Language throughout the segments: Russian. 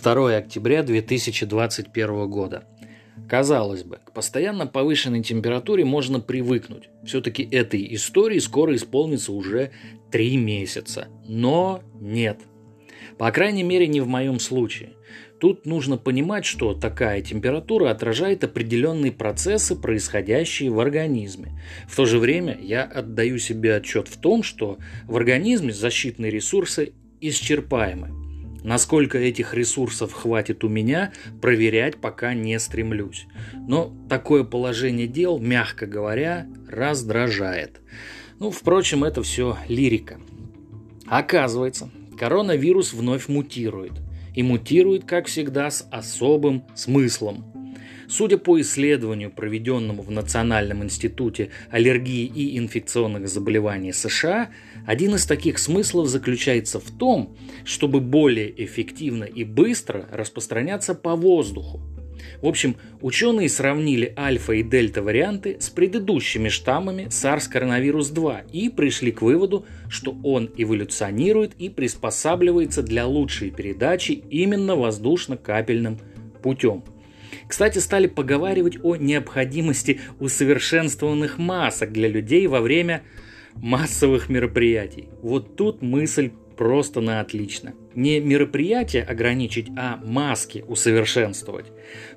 2 октября 2021 года. Казалось бы, к постоянно повышенной температуре можно привыкнуть. Все-таки этой истории скоро исполнится уже три месяца. Но нет. По крайней мере, не в моем случае. Тут нужно понимать, что такая температура отражает определенные процессы, происходящие в организме. В то же время я отдаю себе отчет в том, что в организме защитные ресурсы исчерпаемы. Насколько этих ресурсов хватит у меня, проверять пока не стремлюсь. Но такое положение дел, мягко говоря, раздражает. Ну, впрочем, это все лирика. Оказывается, коронавирус вновь мутирует. И мутирует, как всегда, с особым смыслом. Судя по исследованию, проведенному в Национальном институте аллергии и инфекционных заболеваний США, один из таких смыслов заключается в том, чтобы более эффективно и быстро распространяться по воздуху. В общем, ученые сравнили альфа и дельта варианты с предыдущими штаммами SARS-CoV-2 и пришли к выводу, что он эволюционирует и приспосабливается для лучшей передачи именно воздушно-капельным путем – кстати, стали поговаривать о необходимости усовершенствованных масок для людей во время массовых мероприятий. Вот тут мысль просто на отлично. Не мероприятие ограничить, а маски усовершенствовать.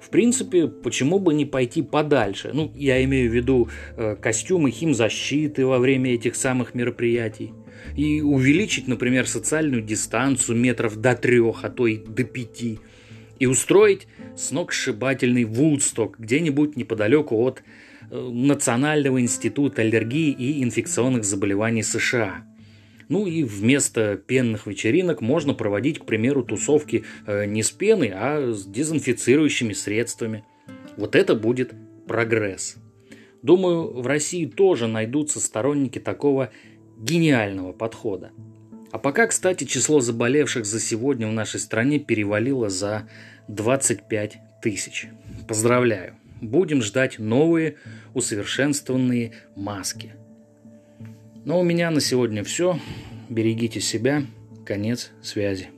В принципе, почему бы не пойти подальше? Ну, я имею в виду э, костюмы химзащиты во время этих самых мероприятий. И увеличить, например, социальную дистанцию метров до трех, а то и до пяти – и устроить сногсшибательный Вудсток где-нибудь неподалеку от э, Национального института аллергии и инфекционных заболеваний США. Ну и вместо пенных вечеринок можно проводить, к примеру, тусовки э, не с пеной, а с дезинфицирующими средствами. Вот это будет прогресс. Думаю, в России тоже найдутся сторонники такого гениального подхода. А пока, кстати, число заболевших за сегодня в нашей стране перевалило за 25 тысяч. Поздравляю! Будем ждать новые усовершенствованные маски. Но у меня на сегодня все. Берегите себя. Конец связи.